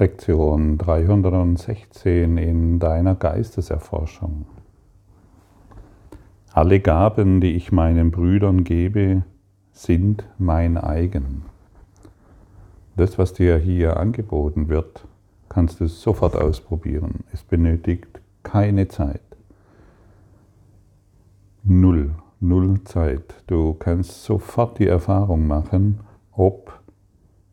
Lektion 316 in deiner Geisteserforschung. Alle Gaben, die ich meinen Brüdern gebe, sind mein eigen. Das, was dir hier angeboten wird, kannst du sofort ausprobieren. Es benötigt keine Zeit. Null, null Zeit. Du kannst sofort die Erfahrung machen, ob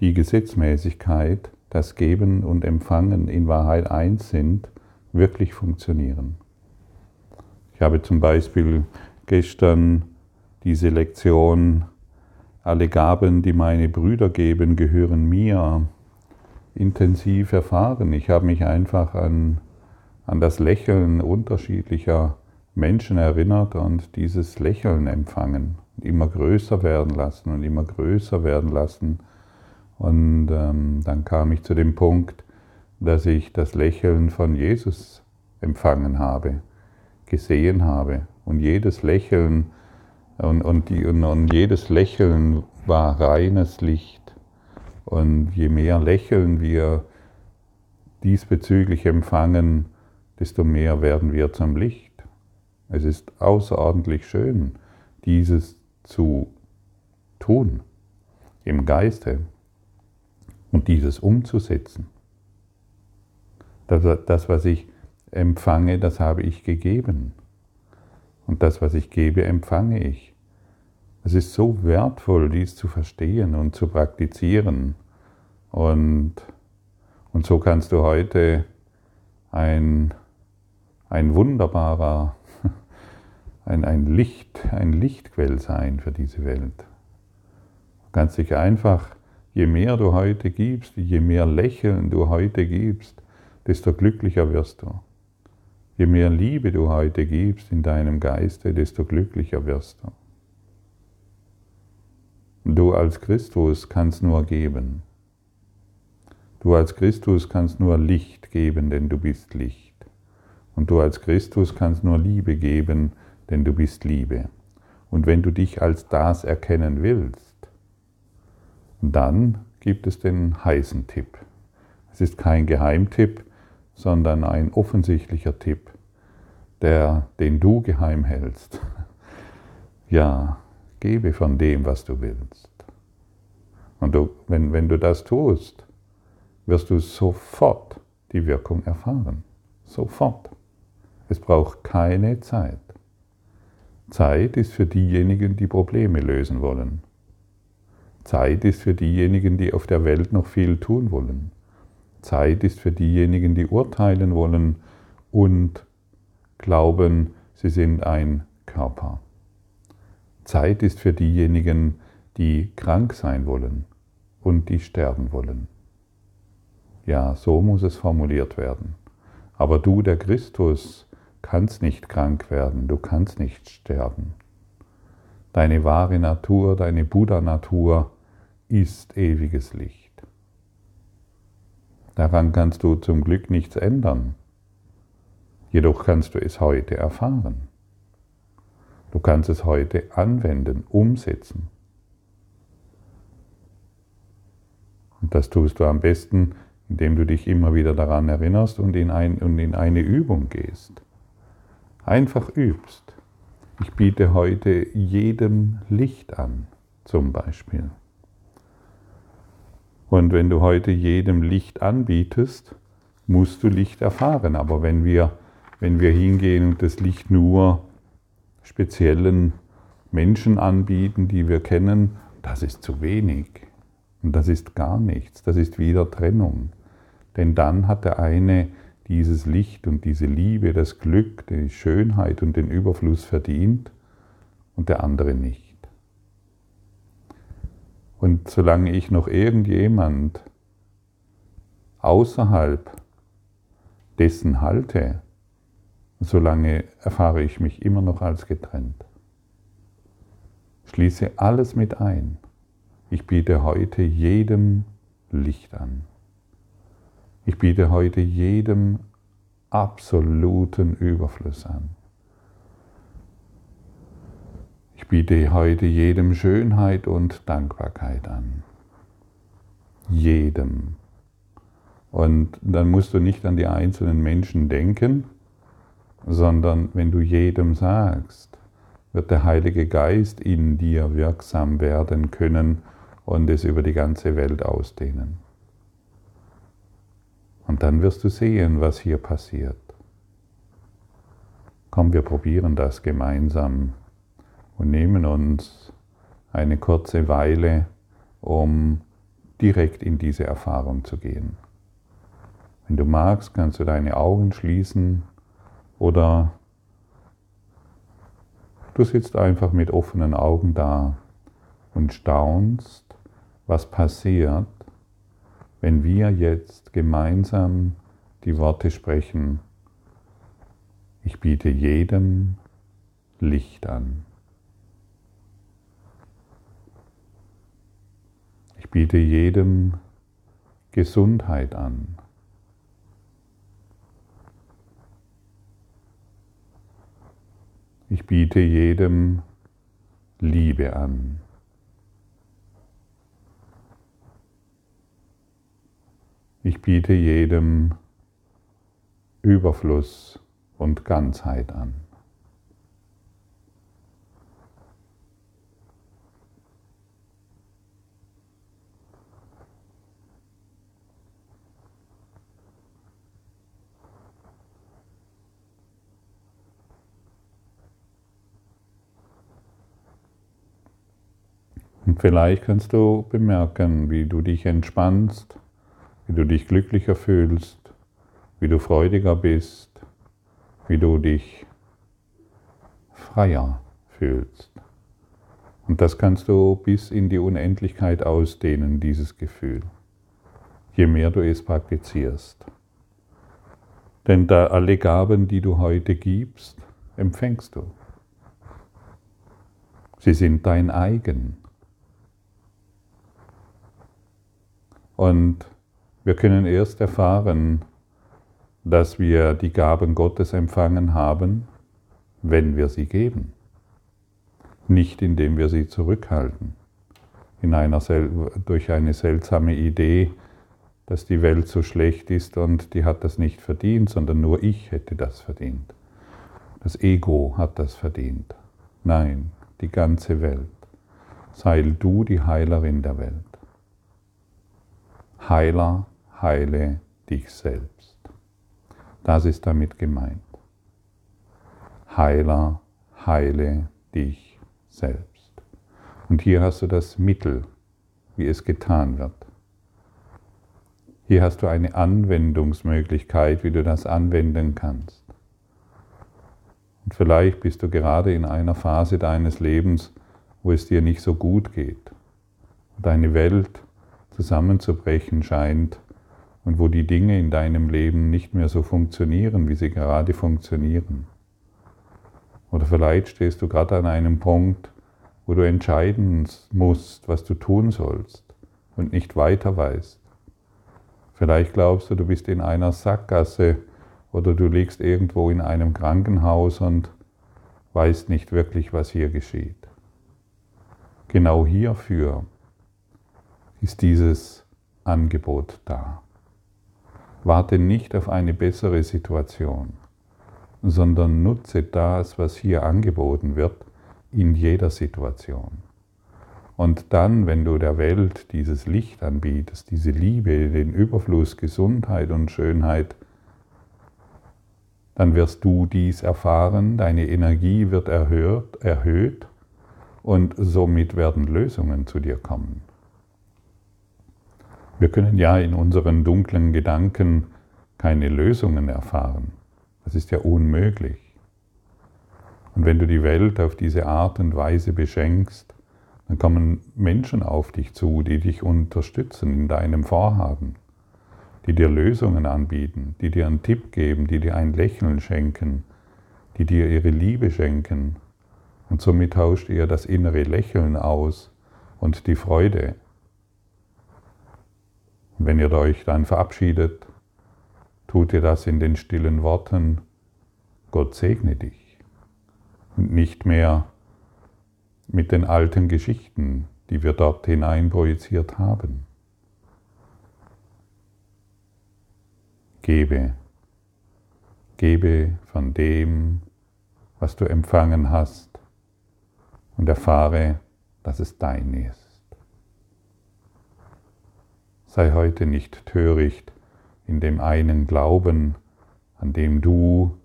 die Gesetzmäßigkeit das Geben und Empfangen in Wahrheit eins sind, wirklich funktionieren. Ich habe zum Beispiel gestern diese Lektion, alle Gaben, die meine Brüder geben, gehören mir, intensiv erfahren. Ich habe mich einfach an, an das Lächeln unterschiedlicher Menschen erinnert und dieses Lächeln empfangen, immer größer werden lassen und immer größer werden lassen und ähm, dann kam ich zu dem Punkt, dass ich das Lächeln von Jesus empfangen habe, gesehen habe. Und jedes Lächeln und, und, die, und, und jedes Lächeln war reines Licht. Und je mehr Lächeln wir diesbezüglich empfangen, desto mehr werden wir zum Licht. Es ist außerordentlich schön, dieses zu tun im Geiste und dieses umzusetzen. Das, was ich empfange, das habe ich gegeben. Und das, was ich gebe, empfange ich. Es ist so wertvoll, dies zu verstehen und zu praktizieren. Und, und so kannst du heute ein, ein wunderbarer, ein, ein Licht, ein Lichtquell sein für diese Welt. Du kannst dich einfach Je mehr du heute gibst, je mehr Lächeln du heute gibst, desto glücklicher wirst du. Je mehr Liebe du heute gibst in deinem Geiste, desto glücklicher wirst du. Du als Christus kannst nur geben. Du als Christus kannst nur Licht geben, denn du bist Licht. Und du als Christus kannst nur Liebe geben, denn du bist Liebe. Und wenn du dich als das erkennen willst, dann gibt es den heißen Tipp. Es ist kein Geheimtipp, sondern ein offensichtlicher Tipp, der, den du geheim hältst. Ja, gebe von dem, was du willst. Und du, wenn, wenn du das tust, wirst du sofort die Wirkung erfahren. Sofort. Es braucht keine Zeit. Zeit ist für diejenigen, die Probleme lösen wollen. Zeit ist für diejenigen, die auf der Welt noch viel tun wollen. Zeit ist für diejenigen, die urteilen wollen und glauben, sie sind ein Körper. Zeit ist für diejenigen, die krank sein wollen und die sterben wollen. Ja, so muss es formuliert werden. Aber du, der Christus, kannst nicht krank werden, du kannst nicht sterben. Deine wahre Natur, deine Buddha-Natur ist ewiges Licht. Daran kannst du zum Glück nichts ändern. Jedoch kannst du es heute erfahren. Du kannst es heute anwenden, umsetzen. Und das tust du am besten, indem du dich immer wieder daran erinnerst und in, ein, und in eine Übung gehst. Einfach übst. Ich biete heute jedem Licht an, zum Beispiel. Und wenn du heute jedem Licht anbietest, musst du Licht erfahren. Aber wenn wir, wenn wir hingehen und das Licht nur speziellen Menschen anbieten, die wir kennen, das ist zu wenig. Und das ist gar nichts. Das ist wieder Trennung. Denn dann hat der eine dieses Licht und diese Liebe, das Glück, die Schönheit und den Überfluss verdient und der andere nicht. Und solange ich noch irgendjemand außerhalb dessen halte, solange erfahre ich mich immer noch als getrennt. Schließe alles mit ein. Ich biete heute jedem Licht an. Ich biete heute jedem absoluten Überfluss an. Ich biete heute jedem Schönheit und Dankbarkeit an. Jedem. Und dann musst du nicht an die einzelnen Menschen denken, sondern wenn du jedem sagst, wird der Heilige Geist in dir wirksam werden können und es über die ganze Welt ausdehnen. Und dann wirst du sehen, was hier passiert. Komm, wir probieren das gemeinsam und nehmen uns eine kurze Weile, um direkt in diese Erfahrung zu gehen. Wenn du magst, kannst du deine Augen schließen oder du sitzt einfach mit offenen Augen da und staunst, was passiert, wenn wir jetzt gemeinsam die Worte sprechen. Ich biete jedem Licht an. Ich biete jedem Gesundheit an. Ich biete jedem Liebe an. Biete jedem Überfluss und Ganzheit an. Und vielleicht kannst du bemerken, wie du dich entspannst, wie du dich glücklicher fühlst, wie du freudiger bist, wie du dich freier fühlst. Und das kannst du bis in die Unendlichkeit ausdehnen, dieses Gefühl, je mehr du es praktizierst. Denn da alle Gaben, die du heute gibst, empfängst du. Sie sind dein eigen. Und wir können erst erfahren, dass wir die Gaben Gottes empfangen haben, wenn wir sie geben. Nicht indem wir sie zurückhalten. In einer durch eine seltsame Idee, dass die Welt so schlecht ist und die hat das nicht verdient, sondern nur ich hätte das verdient. Das Ego hat das verdient. Nein, die ganze Welt. Sei du die Heilerin der Welt. Heiler, heile dich selbst. Das ist damit gemeint. Heiler, heile dich selbst. Und hier hast du das Mittel, wie es getan wird. Hier hast du eine Anwendungsmöglichkeit, wie du das anwenden kannst. Und vielleicht bist du gerade in einer Phase deines Lebens, wo es dir nicht so gut geht. Deine Welt zusammenzubrechen scheint und wo die Dinge in deinem Leben nicht mehr so funktionieren, wie sie gerade funktionieren. Oder vielleicht stehst du gerade an einem Punkt, wo du entscheiden musst, was du tun sollst und nicht weiter weißt. Vielleicht glaubst du, du bist in einer Sackgasse oder du liegst irgendwo in einem Krankenhaus und weißt nicht wirklich, was hier geschieht. Genau hierfür ist dieses Angebot da. Warte nicht auf eine bessere Situation, sondern nutze das, was hier angeboten wird, in jeder Situation. Und dann, wenn du der Welt dieses Licht anbietest, diese Liebe, den Überfluss, Gesundheit und Schönheit, dann wirst du dies erfahren, deine Energie wird erhöht, erhöht und somit werden Lösungen zu dir kommen. Wir können ja in unseren dunklen Gedanken keine Lösungen erfahren. Das ist ja unmöglich. Und wenn du die Welt auf diese Art und Weise beschenkst, dann kommen Menschen auf dich zu, die dich unterstützen in deinem Vorhaben, die dir Lösungen anbieten, die dir einen Tipp geben, die dir ein Lächeln schenken, die dir ihre Liebe schenken. Und somit tauscht ihr das innere Lächeln aus und die Freude und wenn ihr euch dann verabschiedet, tut ihr das in den stillen Worten, Gott segne dich. Und nicht mehr mit den alten Geschichten, die wir dort hinein projiziert haben. Gebe. Gebe von dem, was du empfangen hast und erfahre, dass es dein ist. Sei heute nicht töricht in dem einen Glauben, an dem du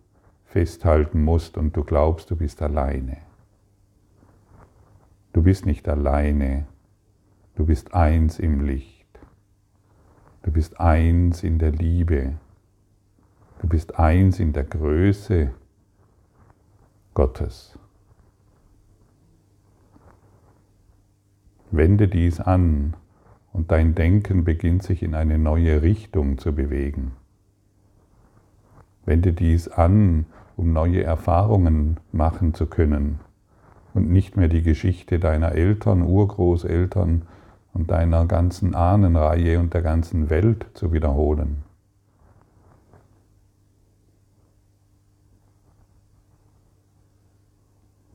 festhalten musst und du glaubst, du bist alleine. Du bist nicht alleine, du bist eins im Licht. Du bist eins in der Liebe. Du bist eins in der Größe Gottes. Wende dies an und dein Denken beginnt sich in eine neue Richtung zu bewegen. Wende dies an, um neue Erfahrungen machen zu können und nicht mehr die Geschichte deiner Eltern, Urgroßeltern und deiner ganzen Ahnenreihe und der ganzen Welt zu wiederholen.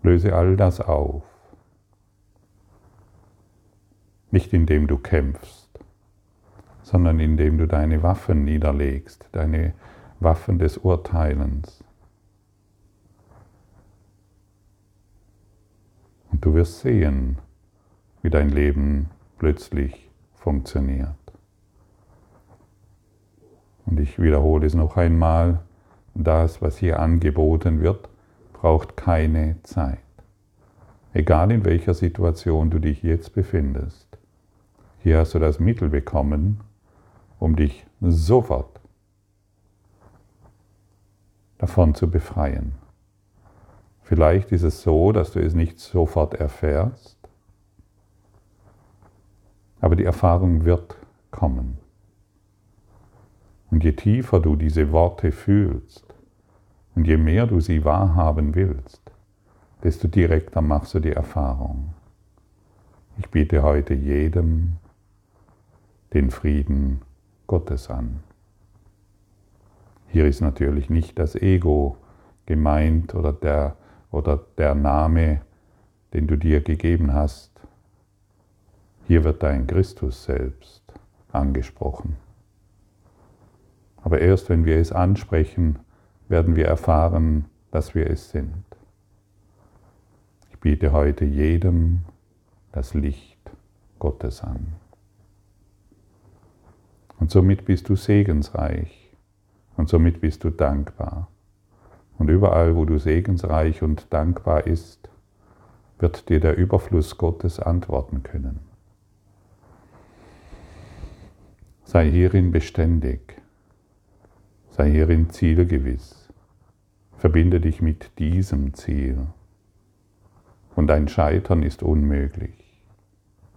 Löse all das auf. Nicht indem du kämpfst, sondern indem du deine Waffen niederlegst, deine Waffen des Urteilens. Und du wirst sehen, wie dein Leben plötzlich funktioniert. Und ich wiederhole es noch einmal, das, was hier angeboten wird, braucht keine Zeit. Egal in welcher Situation du dich jetzt befindest. Hier hast du das Mittel bekommen, um dich sofort davon zu befreien. Vielleicht ist es so, dass du es nicht sofort erfährst, aber die Erfahrung wird kommen. Und je tiefer du diese Worte fühlst und je mehr du sie wahrhaben willst, desto direkter machst du die Erfahrung. Ich biete heute jedem den Frieden Gottes an. Hier ist natürlich nicht das Ego gemeint oder der, oder der Name, den du dir gegeben hast. Hier wird dein Christus selbst angesprochen. Aber erst wenn wir es ansprechen, werden wir erfahren, dass wir es sind. Ich biete heute jedem das Licht Gottes an. Und somit bist du segensreich und somit bist du dankbar. Und überall, wo du segensreich und dankbar ist, wird dir der Überfluss Gottes antworten können. Sei hierin beständig, sei hierin zielgewiss, verbinde dich mit diesem Ziel. Und ein Scheitern ist unmöglich.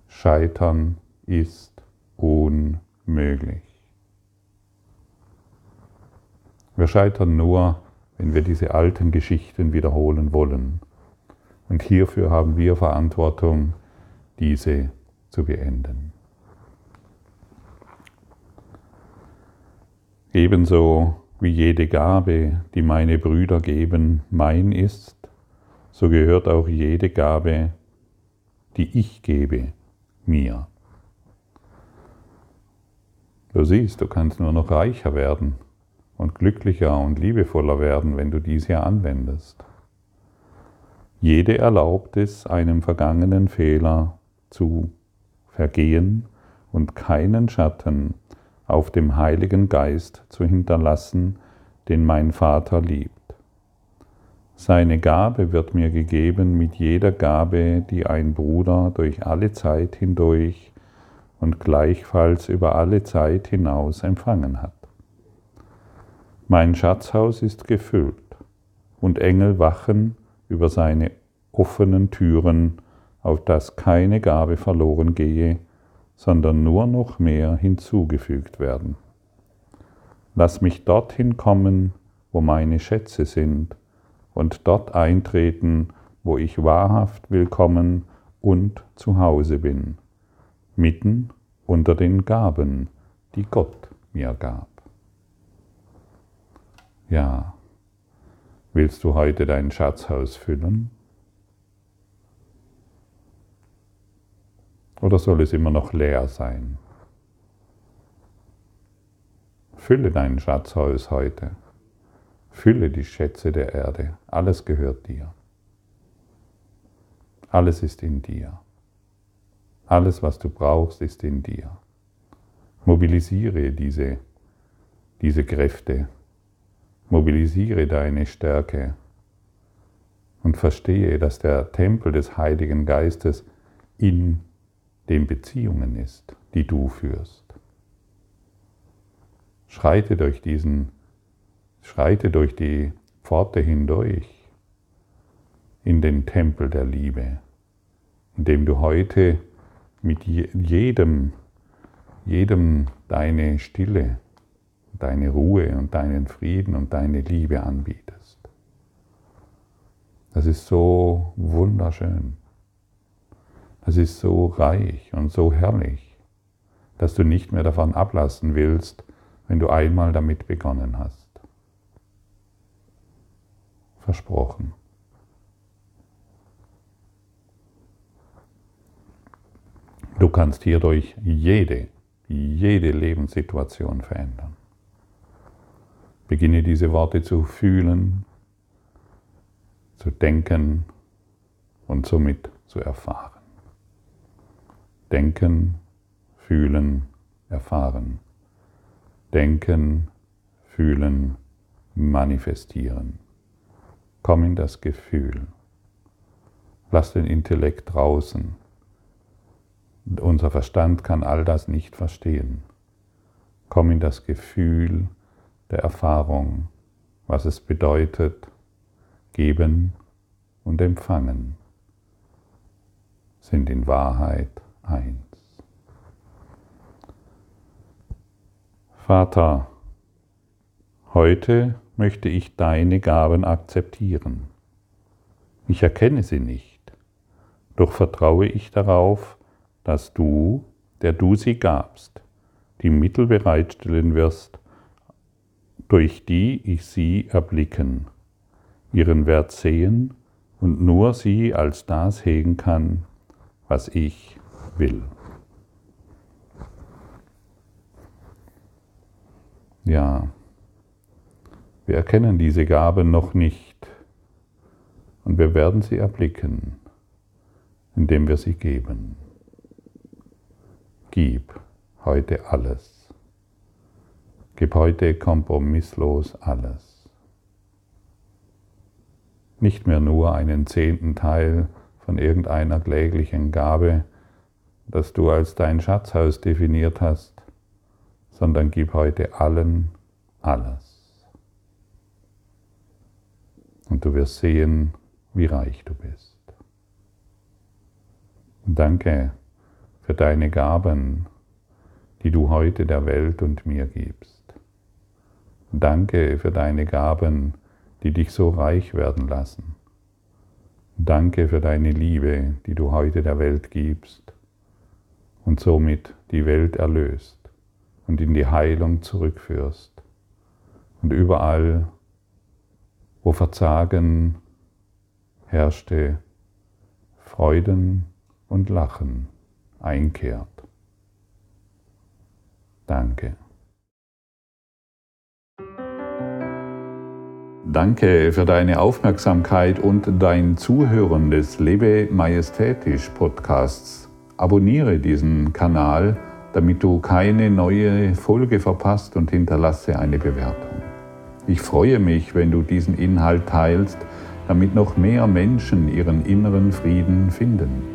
Scheitern ist unmöglich möglich. Wir scheitern nur, wenn wir diese alten Geschichten wiederholen wollen. Und hierfür haben wir Verantwortung, diese zu beenden. Ebenso wie jede Gabe, die meine Brüder geben, mein ist, so gehört auch jede Gabe, die ich gebe, mir. Du siehst, du kannst nur noch reicher werden und glücklicher und liebevoller werden, wenn du dies hier anwendest. Jede erlaubt es, einem vergangenen Fehler zu vergehen und keinen Schatten auf dem Heiligen Geist zu hinterlassen, den mein Vater liebt. Seine Gabe wird mir gegeben mit jeder Gabe, die ein Bruder durch alle Zeit hindurch und gleichfalls über alle Zeit hinaus empfangen hat. Mein Schatzhaus ist gefüllt und Engel wachen über seine offenen Türen, auf dass keine Gabe verloren gehe, sondern nur noch mehr hinzugefügt werden. Lass mich dorthin kommen, wo meine Schätze sind, und dort eintreten, wo ich wahrhaft willkommen und zu Hause bin mitten unter den Gaben, die Gott mir gab. Ja, willst du heute dein Schatzhaus füllen? Oder soll es immer noch leer sein? Fülle dein Schatzhaus heute. Fülle die Schätze der Erde. Alles gehört dir. Alles ist in dir. Alles, was du brauchst, ist in dir. Mobilisiere diese, diese Kräfte. Mobilisiere deine Stärke und verstehe, dass der Tempel des Heiligen Geistes in den Beziehungen ist, die du führst. Schreite durch diesen, schreite durch die Pforte hindurch in den Tempel der Liebe, indem du heute mit jedem, jedem deine Stille, deine Ruhe und deinen Frieden und deine Liebe anbietest. Das ist so wunderschön. Das ist so reich und so herrlich, dass du nicht mehr davon ablassen willst, wenn du einmal damit begonnen hast. Versprochen. Du kannst hierdurch jede, jede Lebenssituation verändern. Beginne diese Worte zu fühlen, zu denken und somit zu erfahren. Denken, fühlen, erfahren. Denken, fühlen, manifestieren. Komm in das Gefühl. Lass den Intellekt draußen. Unser Verstand kann all das nicht verstehen. Komm in das Gefühl der Erfahrung, was es bedeutet, geben und empfangen, sind in Wahrheit eins. Vater, heute möchte ich deine Gaben akzeptieren. Ich erkenne sie nicht, doch vertraue ich darauf, dass du, der du sie gabst, die Mittel bereitstellen wirst, durch die ich sie erblicken, ihren Wert sehen und nur sie als das hegen kann, was ich will. Ja, wir erkennen diese Gaben noch nicht und wir werden sie erblicken, indem wir sie geben. Gib heute alles. Gib heute kompromisslos alles. Nicht mehr nur einen zehnten Teil von irgendeiner kläglichen Gabe, das du als dein Schatzhaus definiert hast, sondern gib heute allen alles. Und du wirst sehen, wie reich du bist. danke für deine Gaben, die du heute der Welt und mir gibst. Danke für deine Gaben, die dich so reich werden lassen. Danke für deine Liebe, die du heute der Welt gibst und somit die Welt erlöst und in die Heilung zurückführst. Und überall, wo Verzagen herrschte, Freuden und Lachen einkehrt. Danke. Danke für deine Aufmerksamkeit und dein Zuhören des Lebe Majestätisch Podcasts. Abonniere diesen Kanal damit du keine neue Folge verpasst und hinterlasse eine Bewertung. Ich freue mich, wenn du diesen Inhalt teilst, damit noch mehr Menschen ihren inneren Frieden finden.